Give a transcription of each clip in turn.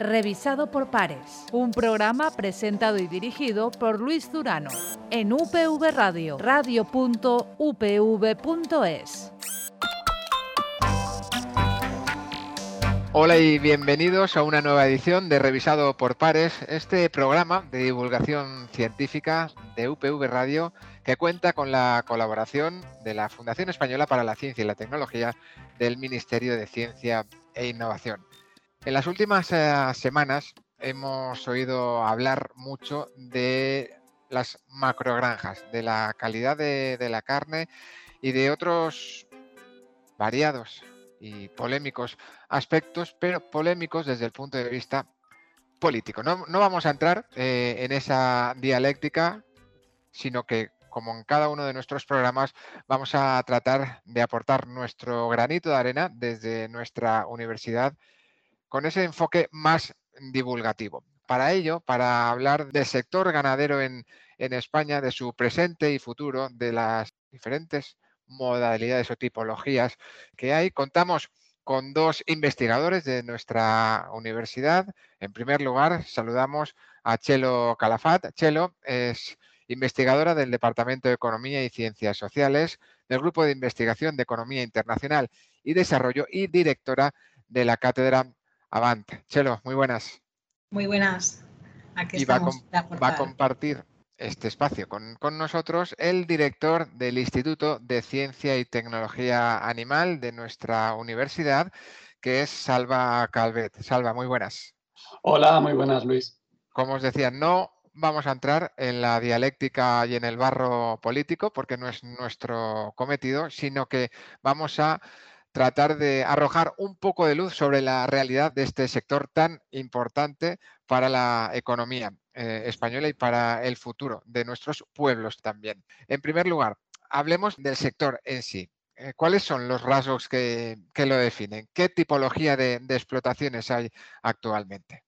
revisado por pares. Un programa presentado y dirigido por Luis Durano en UPV Radio, radio.upv.es. Hola y bienvenidos a una nueva edición de Revisado por Pares, este programa de divulgación científica de UPV Radio que cuenta con la colaboración de la Fundación Española para la Ciencia y la Tecnología del Ministerio de Ciencia e Innovación. En las últimas eh, semanas hemos oído hablar mucho de las macrogranjas, de la calidad de, la carne y de otros variados y polémicos aspectos, pero polémicos desde el punto de vista político. No, vamos a entrar eh, en esa dialéctica, sino que, como en cada uno de nuestros programas, vamos a tratar de aportar nuestro granito de arena desde nuestra universidad con ese enfoque más divulgativo. Para ello, para hablar del sector ganadero en, en España, de su presente y futuro, de las diferentes modalidades o tipologías que hay. Contamos con dos investigadores de nuestra universidad. En primer lugar, saludamos a Chelo Calafat. Chelo es investigadora del Departamento de Economía y Ciencias Sociales del Grupo de Investigación de Economía Internacional y Desarrollo y directora de la cátedra Avant. Chelo, muy buenas. Muy buenas. Aquí y va a compartir este espacio con, nosotros el director del Instituto de Ciencia y Tecnología Animal de nuestra universidad, que es Salva Calvet. Salva, muy buenas. Hola, muy buenas, Luis. Como os decía, no vamos a entrar en la dialéctica y en el barro político, porque no es nuestro cometido, sino que vamos a tratar de arrojar un poco de luz sobre la realidad de este sector tan importante para la economía eh, española y para el futuro de nuestros pueblos también. En primer lugar, hablemos del sector en sí. Eh, ¿Cuáles son los rasgos que, lo definen? ¿Qué tipología de, explotaciones hay actualmente?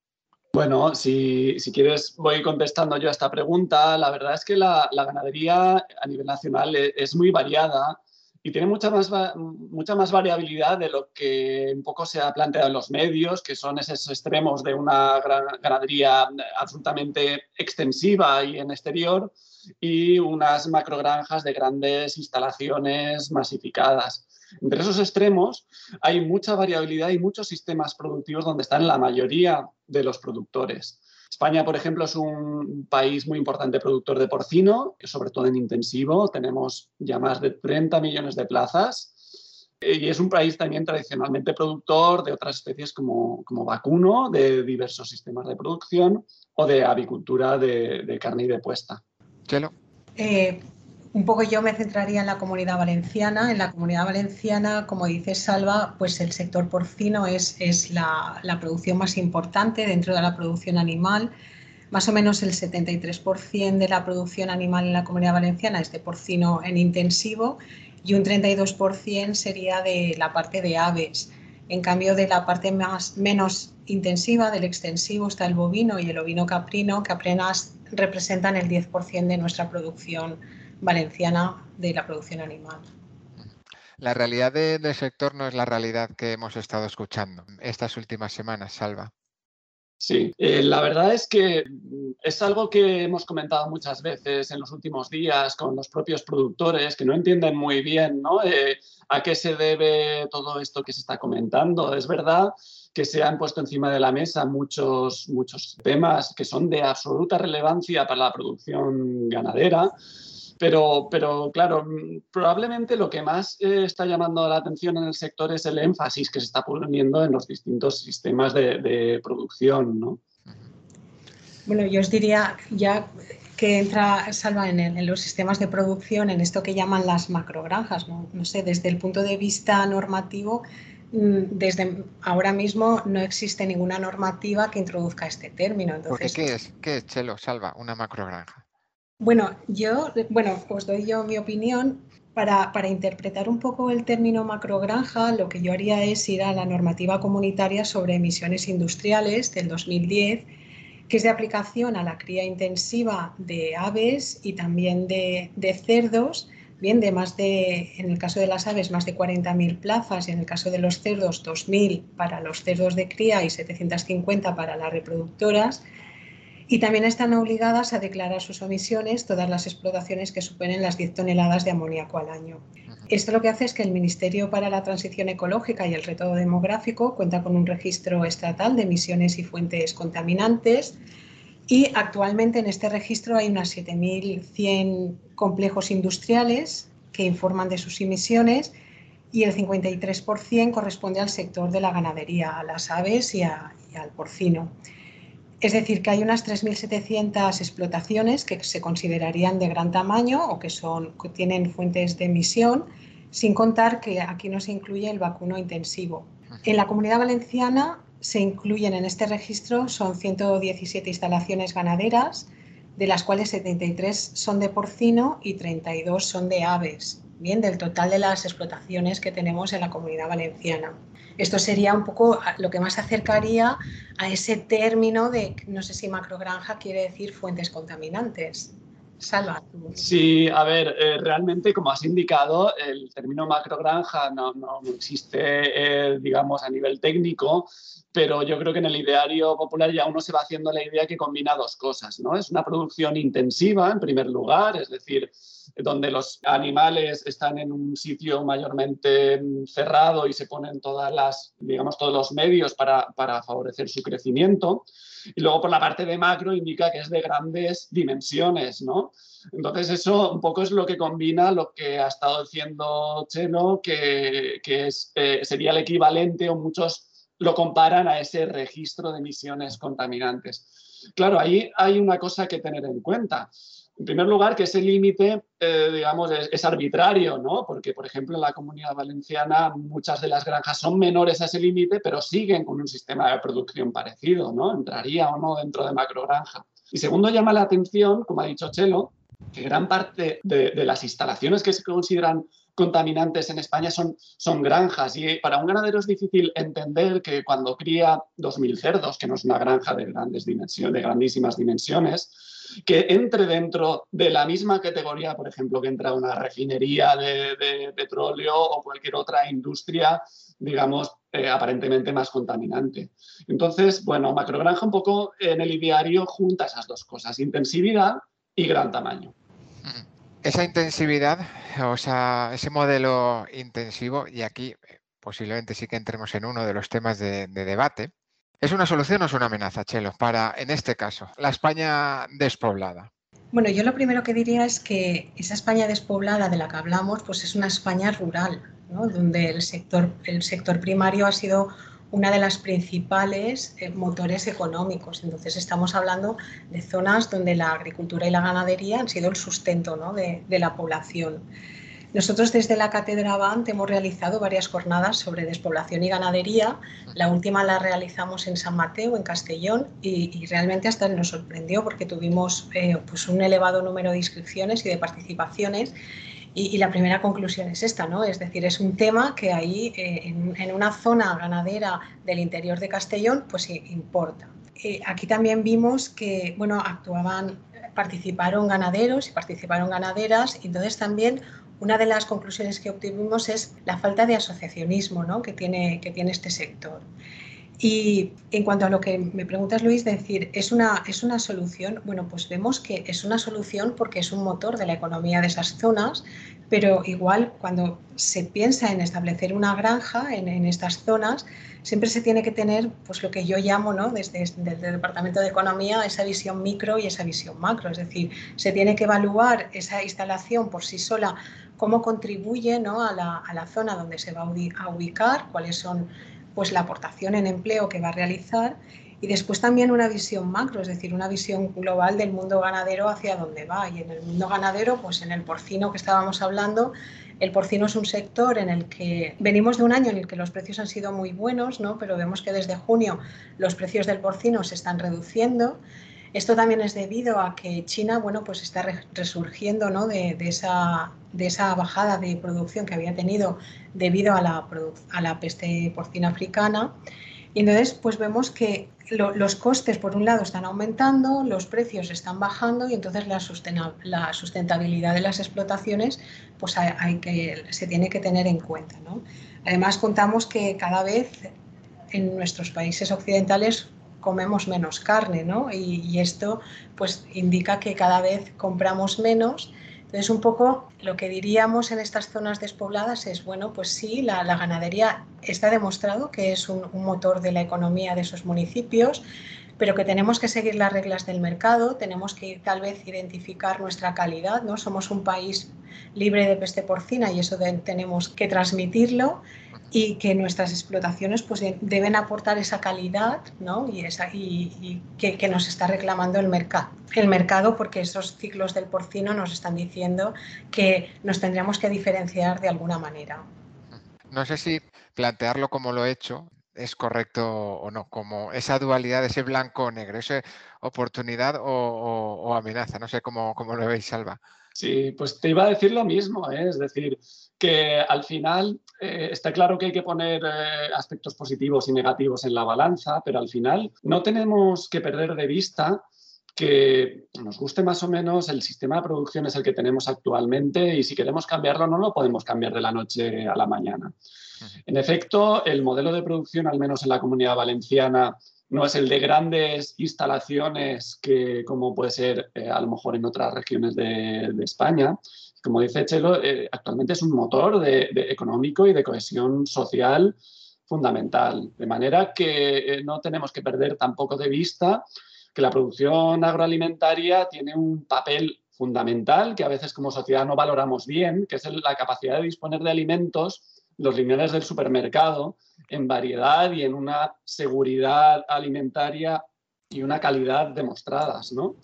Bueno, si, quieres voy contestando yo a esta pregunta. La verdad es que la, ganadería a nivel nacional e, es muy variada y tiene mucha más, mucha más variabilidad de lo que un poco se ha planteado en los medios, que son esos extremos de una ganadería absolutamente extensiva y en exterior, y unas macrogranjas de grandes instalaciones masificadas. Entre esos extremos hay mucha variabilidad y muchos sistemas productivos donde están la mayoría de los productores. España, por ejemplo, es un país muy importante productor de porcino, sobre todo en intensivo. Tenemos ya más de 30 millones de plazas. Y es un país también tradicionalmente productor de otras especies como, como vacuno, de diversos sistemas de producción o de avicultura de, carne y de puesta. Chelo. Eh, un poco yo me centraría en la comunidad valenciana. En la comunidad valenciana, como dice Salva, pues el sector porcino es, es la, la, producción más importante dentro de la producción animal. Más o menos el 73% de la producción animal en la comunidad valenciana es de porcino en intensivo y un 32% sería de la parte de aves. En cambio, de la parte más, menos intensiva, del extensivo, está el bovino y el ovino caprino, que apenas representan el 10% de nuestra producción valenciana de la producción animal. La realidad del sector no es la realidad que hemos estado escuchando estas últimas semanas, Salva. Sí, eh, la verdad es que es algo que hemos comentado muchas veces en los últimos días con los propios productores que no entienden muy bien ¿no? Eh, a qué se debe todo esto que se está comentando. Es verdad que se han puesto encima de la mesa muchos, muchos temas que son de absoluta relevancia para la producción ganadera pero, pero claro, mm, probablemente lo que más eh, está llamando la atención en el sector es el énfasis que se está poniendo en los distintos sistemas de, producción, ¿no? Bueno, yo os diría ya que entra, Salva, en, los sistemas de producción, en esto que llaman las macrogranjas, ¿no? No sé, desde el punto de vista normativo, mm, desde ahora mismo no existe ninguna normativa que introduzca este término. Entonces, ¿Qué es, qué es, Chelo, Salva, una macrogranja? Bueno, yo, bueno, os doy yo mi opinión. Para, para, interpretar un poco el término macrogranja, lo que yo haría es ir a la normativa comunitaria sobre emisiones industriales del 2010, que es de aplicación a la cría intensiva de aves y también de, de cerdos bien de más de, en el caso de las aves, más de 40.000 plazas, y en el caso de los cerdos, 2.000 para los cerdos de cría y 750 para las reproductoras. Y también están obligadas a declarar sus emisiones todas las explotaciones que superen las 10 toneladas de amoníaco al año. Esto lo que hace es que el Ministerio para la Transición Ecológica y el Reto Demográfico cuenta con un registro estatal de emisiones y fuentes contaminantes y actualmente en este registro hay unas 7.100 complejos industriales que informan de sus emisiones y el 53% corresponde al sector de la ganadería, a las aves y, al porcino. Es decir, que hay unas 3.700 explotaciones que se considerarían de gran tamaño o que, son, que tienen fuentes de emisión, sin contar que aquí no se incluye el vacuno intensivo. En la comunidad valenciana se incluyen en este registro son 117 instalaciones ganaderas, de las cuales 73 son de porcino y 32 son de aves, bien, del total de las explotaciones que tenemos en la comunidad valenciana. Esto sería un poco lo que más acercaría a ese término de, no sé si macrogranja quiere decir fuentes contaminantes. Salva. Sí, a ver, eh, realmente, como has indicado, el término macrogranja no, no existe, eh, digamos, a nivel técnico, pero yo creo que en el ideario popular ya uno se va haciendo la idea que combina dos cosas, ¿no? Es una producción intensiva, en primer lugar, es decir, donde los animales están en un sitio mayormente cerrado y se ponen todas las, digamos, todos los medios para, para favorecer su crecimiento. Y luego por la parte de macro indica que es de grandes dimensiones, ¿no? Entonces eso un poco es lo que combina lo que ha estado diciendo Cheno, que, que es, eh, sería el equivalente o muchos lo comparan a ese registro de emisiones contaminantes. Claro, ahí hay una cosa que tener en cuenta. En primer lugar, que ese límite, eh, digamos, es, arbitrario, ¿no? Porque, por ejemplo, en la comunidad valenciana muchas de las granjas son menores a ese límite, pero siguen con un sistema de producción parecido, ¿no? Entraría o no dentro de macrogranja. Y segundo, llama la atención, como ha dicho Chelo, que gran parte de las instalaciones que se consideran contaminantes en España son, son granjas y para un ganadero es difícil entender que cuando cría 2.000 cerdos, que no es una granja de, grandes dimensiones, de grandísimas dimensiones, que entre dentro de la misma categoría, por ejemplo, que entra una refinería de, petróleo o cualquier otra industria, digamos, eh, aparentemente más contaminante. Entonces, bueno, macrogranja un poco en el ideario junta esas dos cosas, intensividad y gran tamaño. Esa intensividad, o sea, ese modelo intensivo, y aquí eh, posiblemente sí que entremos en uno de los temas de, debate, ¿es una solución o es una amenaza, Chelo, para, en este caso, la España despoblada? Bueno, yo lo primero que diría es que esa España despoblada de la que hablamos, pues es una España rural, ¿no? donde el sector, el sector primario ha sido una de las principales eh, motores económicos. Entonces estamos hablando de zonas donde la agricultura y la ganadería han sido el sustento de, la población. Nosotros desde la Cátedra Bant hemos realizado varias jornadas sobre despoblación y ganadería. La última la realizamos en San Mateo, en Castellón, y, realmente hasta nos sorprendió porque tuvimos eh, pues un elevado número de inscripciones y de participaciones y, la primera conclusión es esta, ¿no? Es decir, es un tema que ahí eh, en, una zona ganadera del interior de Castellón, pues importa. Eh, aquí también vimos que, bueno, actuaban, participaron ganaderos y participaron ganaderas, y entonces también una de las conclusiones que obtuvimos es la falta de asociacionismo ¿no? que, tiene, que tiene este sector. Y en cuanto a lo que me preguntas, Luis, decir, ¿es una, ¿es una solución? Bueno, pues vemos que es una solución porque es un motor de la economía de esas zonas, pero igual cuando se piensa en establecer una granja en, estas zonas, siempre se tiene que tener pues lo que yo llamo ¿no? desde, el Departamento de Economía esa visión micro y esa visión macro. Es decir, se tiene que evaluar esa instalación por sí sola, cómo contribuye ¿no? a, la, a la zona donde se va a ubicar, cuáles son pues la aportación en empleo que va a realizar y después también una visión macro, es decir, una visión global del mundo ganadero hacia dónde va. Y en el mundo ganadero, pues en el porcino que estábamos hablando, el porcino es un sector en el que venimos de un año en el que los precios han sido muy buenos, ¿no? pero vemos que desde junio los precios del porcino se están reduciendo. Esto también es debido a que China bueno, pues está resurgiendo ¿no? de, esa, de esa bajada de producción que había tenido debido a la, a la peste porcina africana. Y entonces, pues vemos que los costes, por un lado, están aumentando, los precios están bajando y entonces la, la sustentabilidad de las explotaciones pues hay, que, se tiene que tener en cuenta. Además, contamos que cada vez en nuestros países occidentales comemos menos carne, ¿no? Y, esto pues indica que cada vez compramos menos entonces, un poco lo que diríamos en estas zonas despobladas es, bueno, pues sí, la, ganadería está demostrado que es un, motor de la economía de esos municipios, pero que tenemos que seguir las reglas del mercado, tenemos que tal vez identificar nuestra calidad, ¿no? Somos un país libre de peste porcina y eso tenemos que transmitirlo y que nuestras explotaciones pues, deben aportar esa calidad ¿no? y, esa, y, que, nos está reclamando el mercado. El mercado porque esos ciclos del porcino nos están diciendo que nos tendríamos que diferenciar de alguna manera. No sé si plantearlo como lo he hecho es correcto o no, como esa dualidad, ese blanco-negro, esa oportunidad o, amenaza, no sé cómo, cómo lo veis, Salva. Sí, pues te iba a decir lo mismo, ¿eh? es decir, que al final eh, está claro que hay que poner eh, aspectos positivos y negativos en la balanza, pero al final no tenemos que perder de vista que nos guste más o menos el sistema de producción es el que tenemos actualmente y si queremos cambiarlo no lo podemos cambiar de la noche a la mañana. En efecto, el modelo de producción, al menos en la comunidad valenciana, no es el de grandes instalaciones que como puede ser eh, a lo mejor en otras regiones de, España. Como dice Chelo, eh, actualmente es un motor económico y de cohesión social fundamental. De manera que eh, no tenemos que perder tampoco de vista que la producción agroalimentaria tiene un papel fundamental que a veces como sociedad no valoramos bien, que es la capacidad de disponer de alimentos los lineales del supermercado en variedad y en una seguridad alimentaria y una calidad demostradas, ¿no?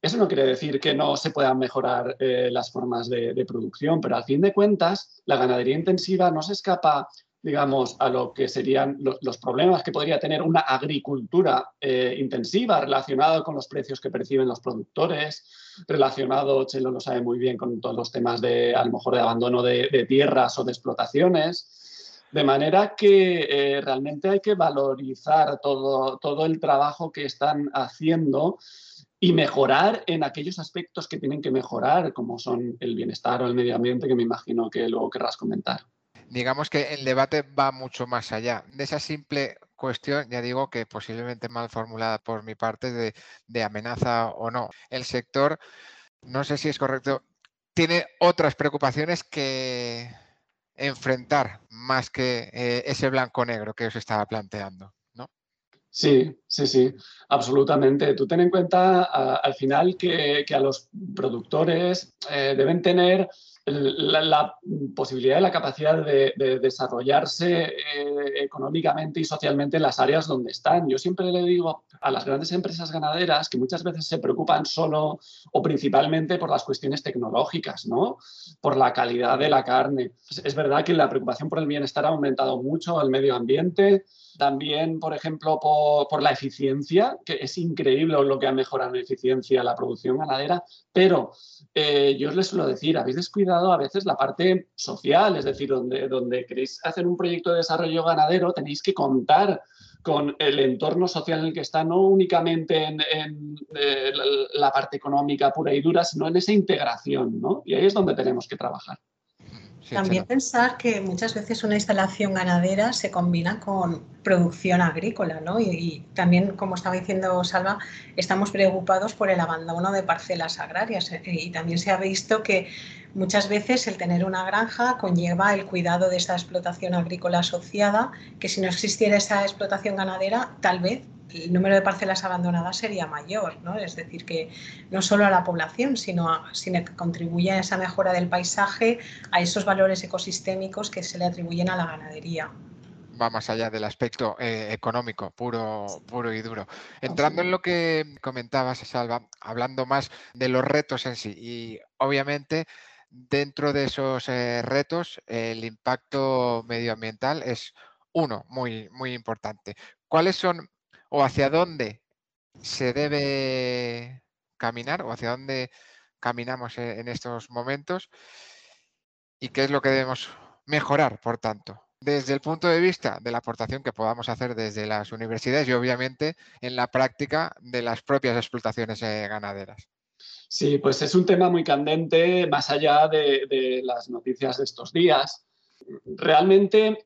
Eso no quiere decir que no se puedan mejorar eh, las formas de, producción, pero al fin de cuentas, la ganadería intensiva no se escapa, digamos, a lo que serían los problemas que podría tener una agricultura eh, intensiva relacionada con los precios que perciben los productores, relacionado, Chelo lo sabe muy bien, con todos los temas de, a lo mejor, de abandono de, tierras o de explotaciones. De manera que eh, realmente hay que valorizar todo, todo el trabajo que están haciendo y mejorar en aquellos aspectos que tienen que mejorar, como son el bienestar o el medio ambiente, que me imagino que luego querrás comentar. Digamos que el debate va mucho más allá de esa simple cuestión, ya digo que posiblemente mal formulada por mi parte, de, amenaza o no. El sector, no sé si es correcto, tiene otras preocupaciones que enfrentar más que eh, ese blanco-negro que os estaba planteando. Sí, sí, sí, absolutamente. Tú ten en cuenta al final que, a los productores eh, deben tener la, posibilidad y la capacidad de, desarrollarse eh, económicamente y socialmente en las áreas donde están. Yo siempre le digo a las grandes empresas ganaderas que muchas veces se preocupan solo o principalmente por las cuestiones tecnológicas, ¿no? por la calidad de la carne. Es verdad que la preocupación por el bienestar ha aumentado mucho, el medio ambiente, también, por ejemplo, por, la eficiencia, que es increíble lo que ha mejorado en eficiencia la producción ganadera, pero eh, yo les suelo decir, habéis descuidado a veces la parte social, es decir, donde, donde queréis hacer un proyecto de desarrollo ganadero, tenéis que contar con el entorno social en el que está, no únicamente en, eh, la parte económica pura y dura, sino en esa integración, ¿no? Y ahí es donde tenemos que trabajar. También pensar que muchas veces una instalación ganadera se combina con producción agrícola, ¿no? Y, también, como estaba diciendo Salva, estamos preocupados por el abandono de parcelas agrarias eh, y también se ha visto que muchas veces el tener una granja conlleva el cuidado de esa explotación agrícola asociada, que si no existiera esa explotación ganadera, tal vez el número de parcelas abandonadas sería mayor, ¿no? Es decir, que no solo a la población, sino, a, sino que contribuye a esa mejora del paisaje, a esos valores ecosistémicos que se le atribuyen a la ganadería va más allá del aspecto eh, económico, puro, puro y duro. Entrando en lo que comentabas, Salva, hablando más de los retos en sí, y obviamente dentro de esos eh, retos el impacto medioambiental es uno muy, muy importante. ¿Cuáles son o hacia dónde se debe caminar o hacia dónde caminamos e-, en estos momentos y qué es lo que debemos mejorar, por tanto, desde el punto de vista de la aportación que podamos hacer desde las universidades y obviamente en la práctica de las propias explotaciones eh, ganaderas. Sí, pues es un tema muy candente más allá de, las noticias de estos días. Realmente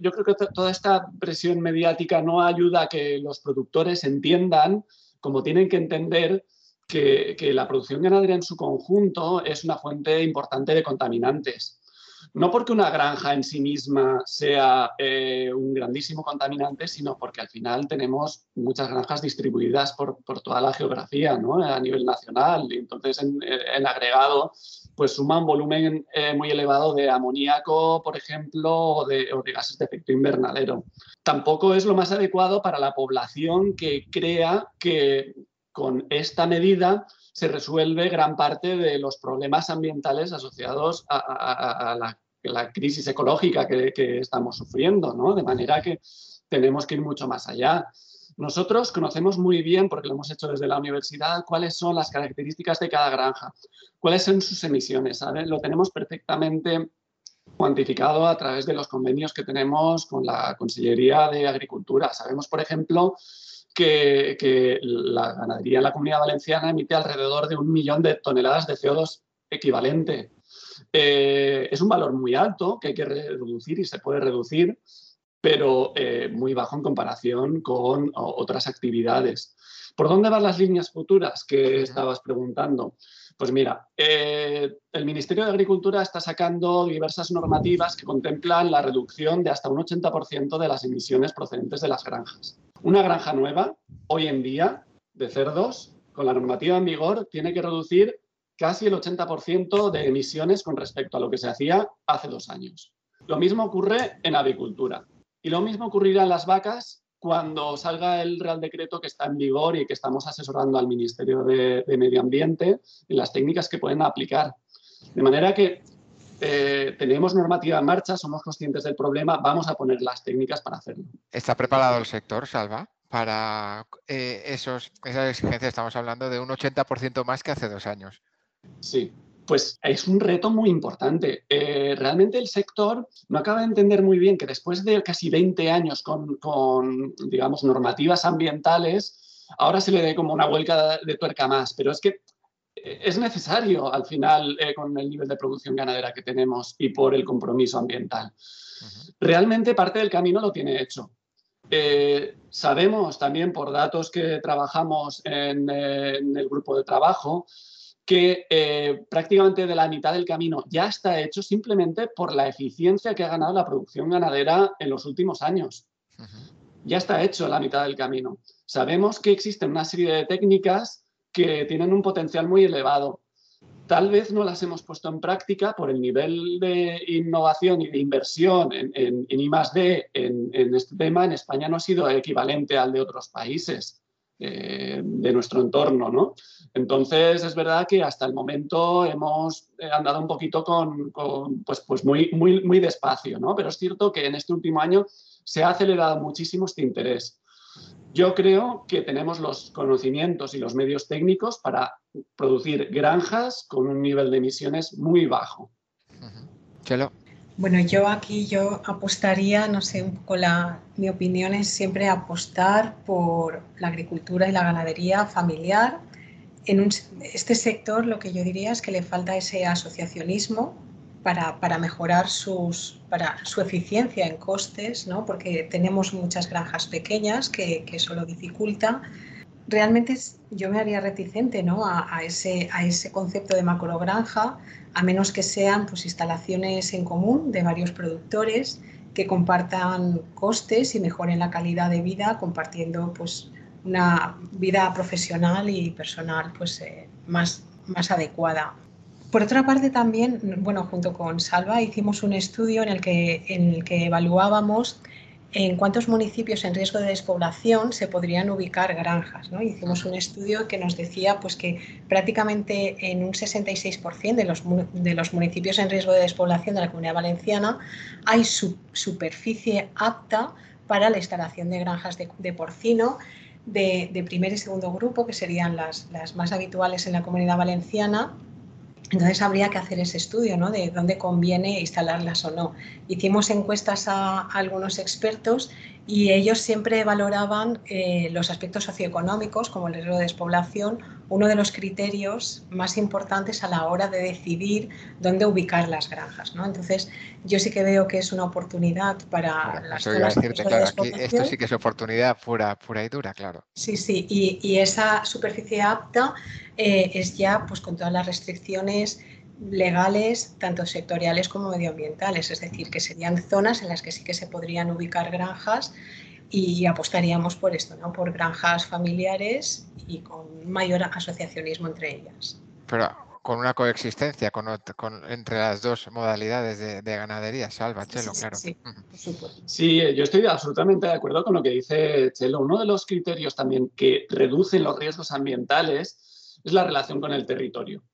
yo creo que toda esta presión mediática no ayuda a que los productores entiendan, como tienen que entender, que, la producción ganadera en su conjunto es una fuente importante de contaminantes no porque una granja en sí misma sea eh, un grandísimo contaminante, sino porque al final tenemos muchas granjas distribuidas por, toda la geografía ¿no? a nivel nacional entonces en, agregado pues suma un volumen eh, muy elevado de amoníaco, por ejemplo, o de, gases de efecto invernadero. Tampoco es lo más adecuado para la población que crea que con esta medida se resuelve gran parte de los problemas ambientales asociados a, la, crisis ecológica que, estamos sufriendo, ¿no? De manera que tenemos que ir mucho más allá. Nosotros conocemos muy bien, porque lo hemos hecho desde la universidad, cuáles son las características de cada granja, cuáles son sus emisiones, ¿sabes? Lo tenemos perfectamente cuantificado a través de los convenios que tenemos con la Consellería de Agricultura. Sabemos, por ejemplo, que, la ganadería en la comunidad valenciana emite alrededor de un millón de toneladas de CO2 equivalente. Eh, es un valor muy alto que hay que reducir y se puede reducir, pero eh, muy bajo en comparación con otras actividades. ¿Por dónde van las líneas futuras que estabas preguntando? Pues mira, eh, el Ministerio de Agricultura está sacando diversas normativas que contemplan la reducción de hasta un 80% de las emisiones procedentes de las granjas. Una granja nueva, hoy en día, de cerdos, con la normativa en vigor, tiene que reducir casi el 80% de emisiones con respecto a lo que se hacía hace dos años. Lo mismo ocurre en agricultura. Y lo mismo ocurrirá en las vacas cuando salga el Real Decreto que está en vigor y que estamos asesorando al Ministerio de, Medio Ambiente en las técnicas que pueden aplicar. De manera que eh, tenemos normativa en marcha, somos conscientes del problema, vamos a poner las técnicas para hacerlo. ¿Está preparado el sector, Salva? Para eh, esos, esas exigencias estamos hablando de un 80% más que hace dos años. Sí, pues es un reto muy importante. Eh, realmente el sector no acaba de entender muy bien que después de casi 20 años con, digamos, normativas ambientales, ahora se le dé como una vuelta de tuerca más, pero es que eh, es necesario al final eh, con el nivel de producción ganadera que tenemos y por el compromiso ambiental. Realmente parte del camino lo tiene hecho. sabemos también por datos que trabajamos en el grupo de trabajo que eh, prácticamente de la mitad del camino ya está hecho simplemente por la eficiencia que ha ganado la producción ganadera en los últimos años. Ya está hecho la mitad del camino. Sabemos que existen una serie de técnicas que tienen un potencial muy elevado. Tal vez no las hemos puesto en práctica por el nivel de innovación y de inversión en, en, en I+.D. En, en este tema en España no ha sido equivalente al de otros países. Eh, de nuestro entorno, ¿no? Entonces, es verdad que hasta el momento hemos eh, andado un poquito con, pues, pues muy, muy, muy despacio, ¿no? Pero es cierto que en este último año se ha acelerado muchísimo este interés. Yo creo que tenemos los conocimientos y los medios técnicos para producir granjas con un nivel de emisiones muy bajo. Bueno, yo aquí yo apostaría, no sé, un poco la, mi opinión es siempre apostar por la agricultura y la ganadería familiar. En este sector lo que yo diría es que le falta ese asociacionismo para, para mejorar sus, para su eficiencia en costes, ¿no? porque tenemos muchas granjas pequeñas que, que eso lo dificulta realmente yo me haría reticente ¿no? a, ese, a ese concepto de macrogranja, a menos que sean pues, instalaciones en común de varios productores que compartan costes y mejoren la calidad de vida compartiendo pues, una vida profesional y personal pues, eh, más, más adecuada. Por otra parte, también, bueno, junto con Salva hicimos un estudio en el que, en el que evaluábamos en cuántos municipios en riesgo de despoblación se podrían ubicar granjas. ¿no? Hicimos un estudio que nos decía pues, que prácticamente en un 66% de los, de los municipios en riesgo de despoblación de la comunidad valenciana hay superficie apta para la instalación de granjas de, porcino de, primer y segundo grupo, que serían las, las más habituales en la comunidad valenciana, Entonces habría que hacer ese estudio ¿no? de dónde conviene instalarlas o no. Hicimos encuestas a, algunos expertos y ellos siempre valoraban eh, los aspectos socioeconómicos, como el riesgo de despoblación, uno de los criterios más importantes a la hora de decidir dónde ubicar las granjas. ¿no? Entonces, yo sí que veo que es una oportunidad para las zonas Esto sí que es oportunidad pura, pura y dura, claro. Sí, sí, y, y esa superficie apta eh, es ya pues con todas las restricciones legales, tanto sectoriales como medioambientales, es decir, que serían zonas en las que sí que se podrían ubicar granjas y apostaríamos por esto, ¿no? por granjas familiares y con mayor asociacionismo entre ellas. Pero con una coexistencia con, entre las dos modalidades de, ganadería, salva, Chelo, claro. Sí, sí, yo estoy absolutamente de acuerdo con lo que dice Chelo. Uno de los criterios también que reducen los riesgos ambientales es la relación con el territorio.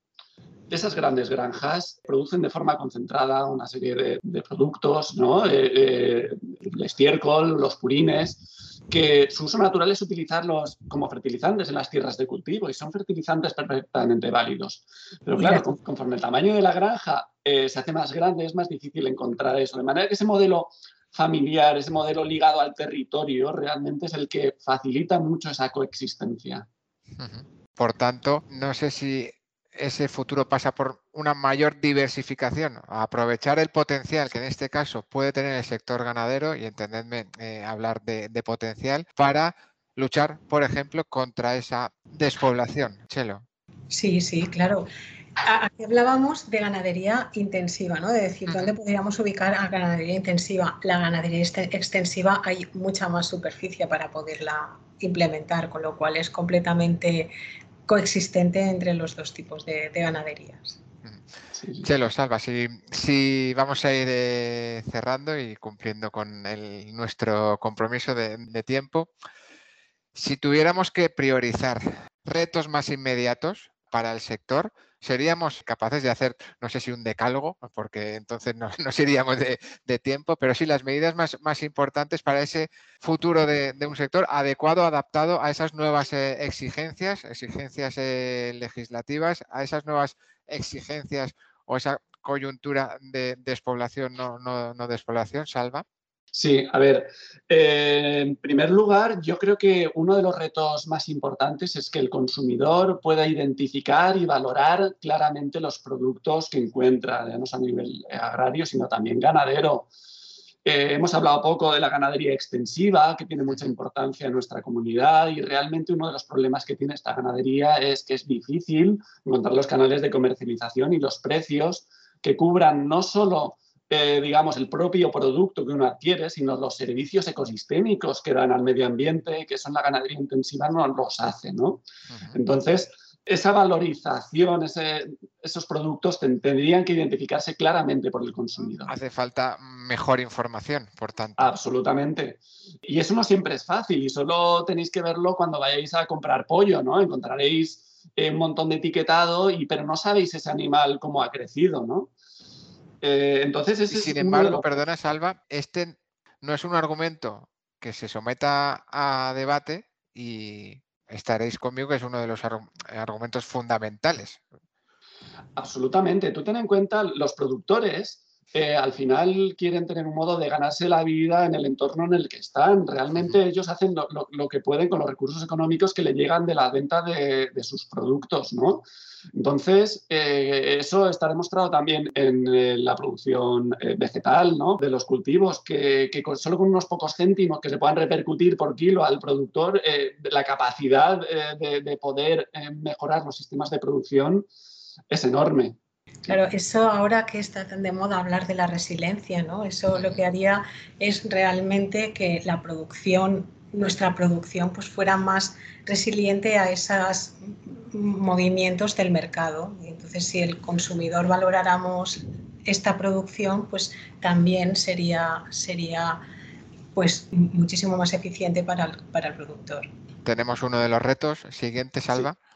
Esas grandes granjas producen de forma concentrada una serie de, productos, ¿no? Eh, eh, el estiércol, los purines, que su uso natural es utilizarlos como fertilizantes en las tierras de cultivo y son fertilizantes perfectamente válidos. Pero claro, conforme el tamaño de la granja eh, se hace más grande, es más difícil encontrar eso. De manera que ese modelo familiar, ese modelo ligado al territorio, realmente es el que facilita mucho esa coexistencia. Por tanto, no sé si ese futuro pasa por una mayor diversificación, aprovechar el potencial que en este caso puede tener el sector ganadero y entendedme eh, hablar de, potencial para luchar, por ejemplo, contra esa despoblación. Chelo. Sí, sí, claro. Aquí hablábamos de ganadería intensiva, ¿no? De decir, ¿dónde podríamos ubicar a ganadería intensiva? La ganadería extensiva hay mucha más superficie para poderla implementar, con lo cual es completamente coexistente entre los dos tipos de, ganaderías. Chelo, Salva, si, vamos a ir eh, cerrando y cumpliendo con nuestro compromiso de, tiempo, si tuviéramos que priorizar retos más inmediatos para el sector, seríamos capaces de hacer, no sé si un decálogo, porque entonces no, nos iríamos de, tiempo, pero sí las medidas más, más importantes para ese futuro de, un sector adecuado, adaptado a esas nuevas eh, exigencias, exigencias eh, legislativas, a esas nuevas exigencias o esa coyuntura de despoblación, no, no, no despoblación, salva. Sí, a ver, eh, en primer lugar, yo creo que uno de los retos más importantes es que el consumidor pueda identificar y valorar claramente los productos que encuentra, no solo a nivel agrario, sino también ganadero. Eh, hemos hablado poco de la ganadería extensiva, que tiene mucha importancia en nuestra comunidad y realmente uno de los problemas que tiene esta ganadería es que es difícil encontrar los canales de comercialización y los precios que cubran no solo eh, digamos, el propio producto que uno adquiere, sino los servicios ecosistémicos que dan al medio ambiente, que son la ganadería intensiva, no los hace, ¿no? Entonces, esa valorización, esos productos tendrían que identificarse claramente por el consumidor. Hace falta mejor información, por tanto. Absolutamente. Y eso no siempre es fácil y solo tenéis que verlo cuando vayáis a comprar pollo, ¿no? Encontraréis un montón de etiquetado, y, pero no sabéis ese animal cómo ha crecido, ¿no? Eh, entonces, sin embargo, perdona, Salva, este no es un argumento que se someta a debate y estaréis conmigo que es uno de los argumentos fundamentales. Absolutamente. Tú ten en cuenta, los productores eh, al final quieren tener un modo de ganarse la vida en el entorno en el que están. Realmente ellos hacen lo, que pueden con los recursos económicos que le llegan de la venta de, sus productos, ¿no? Entonces, eh, eso está demostrado también en eh, la producción vegetal, ¿no? De los cultivos, que, solo con unos pocos céntimos que se puedan repercutir por kilo al productor, la capacidad de poder mejorar los sistemas de producción es enorme. Claro, eso ahora que está tan de moda hablar de la resiliencia, ¿no? Eso lo que haría es realmente que la producción, nuestra producción, pues fuera más resiliente a esos movimientos del mercado. entonces, si el consumidor valoráramos esta producción, pues también sería, sería pues muchísimo más eficiente para el, para el productor. Tenemos uno de los retos. Siguiente, Salva. Sí,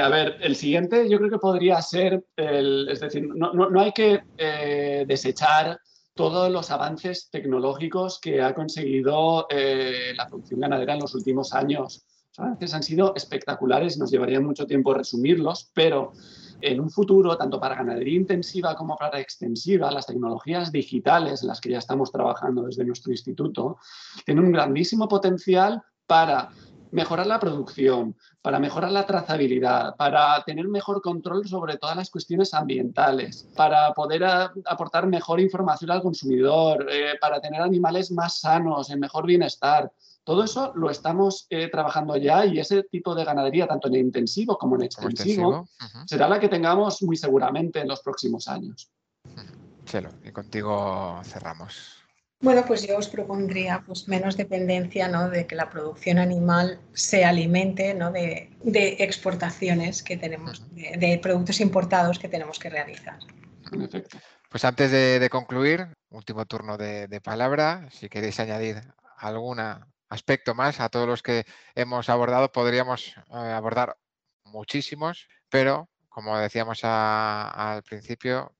a ver, el siguiente yo creo que podría ser, el, es decir, no, hay que eh, desechar todos los avances tecnológicos que ha conseguido eh, la producción ganadera en los últimos años. Los avances han sido espectaculares, nos llevaría mucho tiempo resumirlos, pero en un futuro, tanto para ganadería intensiva como para extensiva, las tecnologías digitales las que ya estamos trabajando desde nuestro instituto, tienen un grandísimo potencial para mejorar la producción, para mejorar la trazabilidad, para tener mejor control sobre todas las cuestiones ambientales, para poder aportar mejor información al consumidor, eh, para tener animales más sanos, en mejor bienestar. Todo eso lo estamos eh, trabajando ya y ese tipo de ganadería, tanto en intensivo como en extensivo, será la que tengamos muy seguramente en los próximos años. Chelo, y contigo cerramos. Bueno, pues yo os propondría pues, menos dependencia ¿no? de que la producción animal se alimente ¿no? de, exportaciones que tenemos, de, productos importados que tenemos que realizar. Pues antes de, concluir, último turno de, palabra. Si queréis añadir algún aspecto más a todos los que hemos abordado, podríamos eh, abordar muchísimos, pero como decíamos al principio,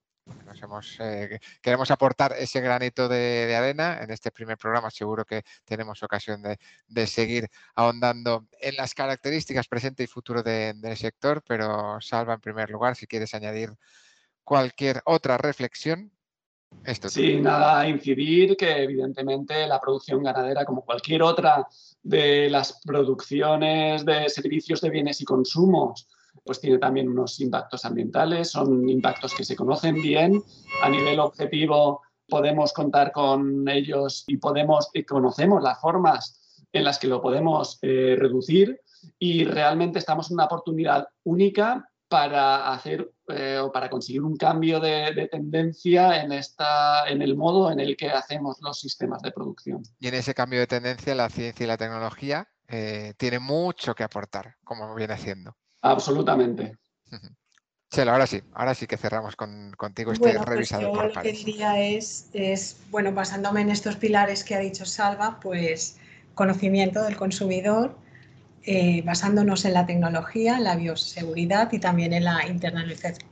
eh, queremos aportar ese granito de, arena en este primer programa. Seguro que tenemos ocasión de, seguir ahondando en las características presente y futuro del sector, pero Salva, en primer lugar, si quieres añadir cualquier otra reflexión. Esto sí, nada, incidir que evidentemente la producción ganadera, como cualquier otra de las producciones de servicios de bienes y consumos, pues tiene también unos impactos ambientales, son impactos que se conocen bien. A nivel objetivo podemos contar con ellos y podemos y conocemos las formas en las que lo podemos eh, reducir y realmente estamos en una oportunidad única para hacer eh, o para conseguir un cambio de, tendencia en, esta, en el modo en el que hacemos los sistemas de producción. Y en ese cambio de tendencia la ciencia y la tecnología eh, tiene mucho que aportar, como viene haciendo. Absolutamente. Chelo, ahora sí, ahora sí que cerramos contigo este bueno, pues yo lo que diría es, es, bueno, basándome en estos pilares que ha dicho Salva, pues conocimiento del consumidor, eh, basándonos en la tecnología, en la bioseguridad y también en la internalización,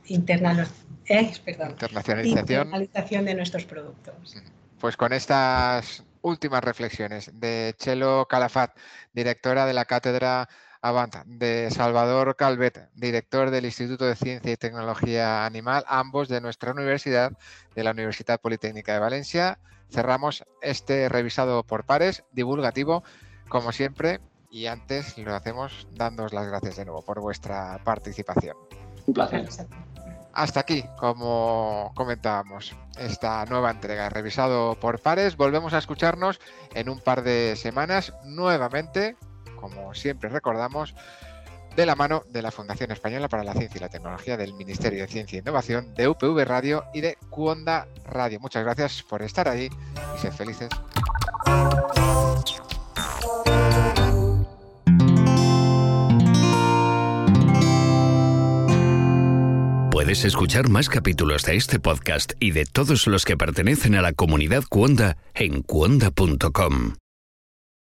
eh, internacionalización de nuestros productos. Pues con estas últimas reflexiones de Chelo Calafat, directora de la Cátedra Avanta, de Salvador Calvet, director del Instituto de Ciencia y Tecnología Animal, ambos de nuestra universidad, de la Universidad Politécnica de Valencia. Cerramos este revisado por pares, divulgativo, como siempre, y antes lo hacemos dándoos las gracias de nuevo por vuestra participación. Un placer. Hasta aquí, como comentábamos, esta nueva entrega revisado por pares. Volvemos a escucharnos en un par de semanas nuevamente como siempre recordamos, de la mano de la Fundación Española para la Ciencia y la Tecnología del Ministerio de Ciencia e Innovación, de UPV Radio y de Cuonda Radio. Muchas gracias por estar ahí y ser felices. Puedes escuchar más capítulos de este podcast y de todos los que pertenecen a la comunidad Cuonda en cuonda.com.